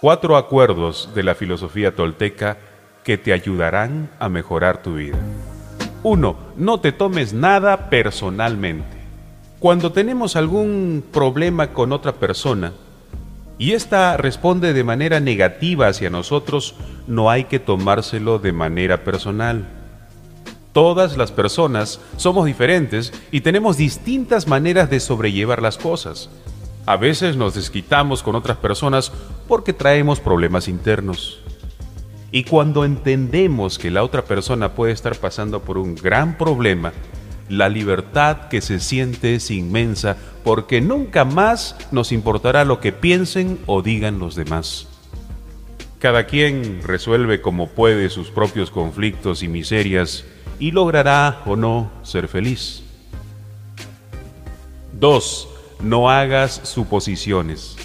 Cuatro acuerdos de la filosofía tolteca que te ayudarán a mejorar tu vida. 1. No te tomes nada personalmente. Cuando tenemos algún problema con otra persona y ésta responde de manera negativa hacia nosotros, no hay que tomárselo de manera personal. Todas las personas somos diferentes y tenemos distintas maneras de sobrellevar las cosas. A veces nos desquitamos con otras personas porque traemos problemas internos. Y cuando entendemos que la otra persona puede estar pasando por un gran problema, la libertad que se siente es inmensa porque nunca más nos importará lo que piensen o digan los demás. Cada quien resuelve como puede sus propios conflictos y miserias y logrará o no ser feliz. 2 no hagas suposiciones.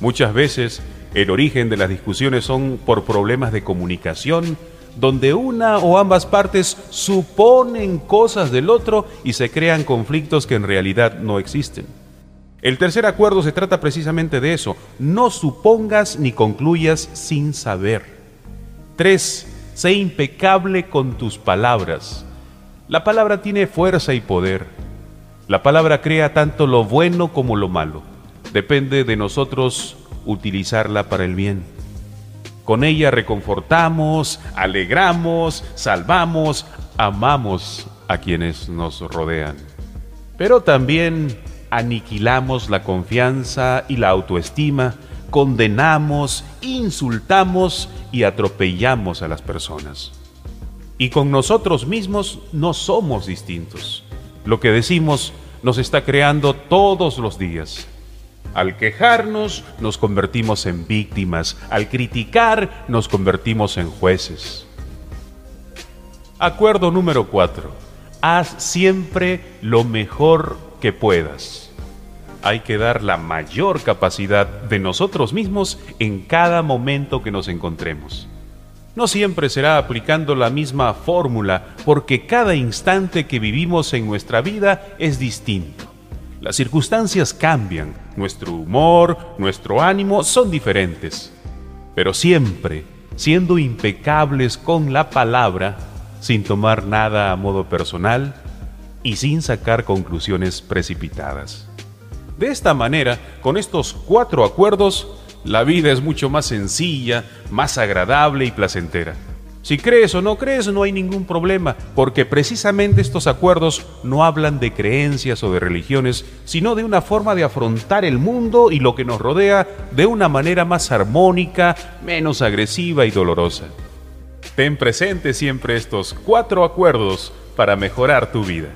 Muchas veces el origen de las discusiones son por problemas de comunicación, donde una o ambas partes suponen cosas del otro y se crean conflictos que en realidad no existen. El tercer acuerdo se trata precisamente de eso, no supongas ni concluyas sin saber. 3. Sé impecable con tus palabras. La palabra tiene fuerza y poder. La palabra crea tanto lo bueno como lo malo. Depende de nosotros utilizarla para el bien. Con ella reconfortamos, alegramos, salvamos, amamos a quienes nos rodean. Pero también aniquilamos la confianza y la autoestima, condenamos, insultamos y atropellamos a las personas. Y con nosotros mismos no somos distintos. Lo que decimos nos está creando todos los días. Al quejarnos nos convertimos en víctimas, al criticar nos convertimos en jueces. Acuerdo número 4. Haz siempre lo mejor que puedas. Hay que dar la mayor capacidad de nosotros mismos en cada momento que nos encontremos. No siempre será aplicando la misma fórmula porque cada instante que vivimos en nuestra vida es distinto. Las circunstancias cambian, nuestro humor, nuestro ánimo son diferentes. Pero siempre siendo impecables con la palabra, sin tomar nada a modo personal y sin sacar conclusiones precipitadas. De esta manera, con estos cuatro acuerdos, la vida es mucho más sencilla, más agradable y placentera. Si crees o no crees, no hay ningún problema, porque precisamente estos acuerdos no hablan de creencias o de religiones, sino de una forma de afrontar el mundo y lo que nos rodea de una manera más armónica, menos agresiva y dolorosa. Ten presente siempre estos cuatro acuerdos para mejorar tu vida.